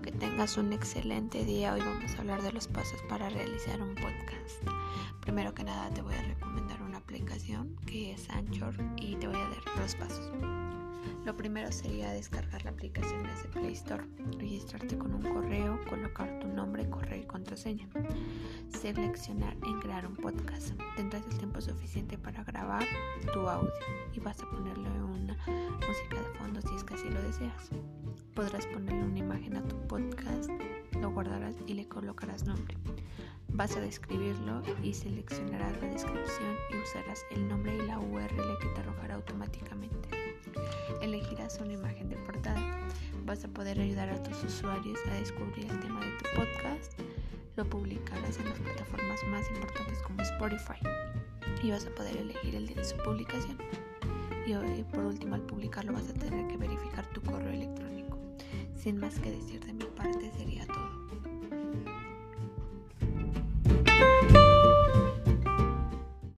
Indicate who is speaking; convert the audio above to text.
Speaker 1: tengas un excelente día. Hoy vamos a hablar de los pasos para realizar un podcast. Primero que nada te voy a recomendar una aplicación que es Anchor y te voy a dar los pasos. Lo primero sería descargar la aplicación desde Play Store, registrarte con un correo, colocar tu nombre, correo y contraseña. Seleccionar en crear un podcast. Tendrás el tiempo suficiente para grabar tu audio y vas a ponerle una que así lo deseas. Podrás ponerle una imagen a tu podcast, lo guardarás y le colocarás nombre. Vas a describirlo y seleccionarás la descripción y usarás el nombre y la URL que te arrojará automáticamente. Elegirás una imagen de portada. Vas a poder ayudar a tus usuarios a descubrir el tema de tu podcast. Lo publicarás en las plataformas más importantes como Spotify y vas a poder elegir el de su publicación. Y por último, al publicarlo vas a tener que verificar tu correo electrónico. Sin más que decir de todo.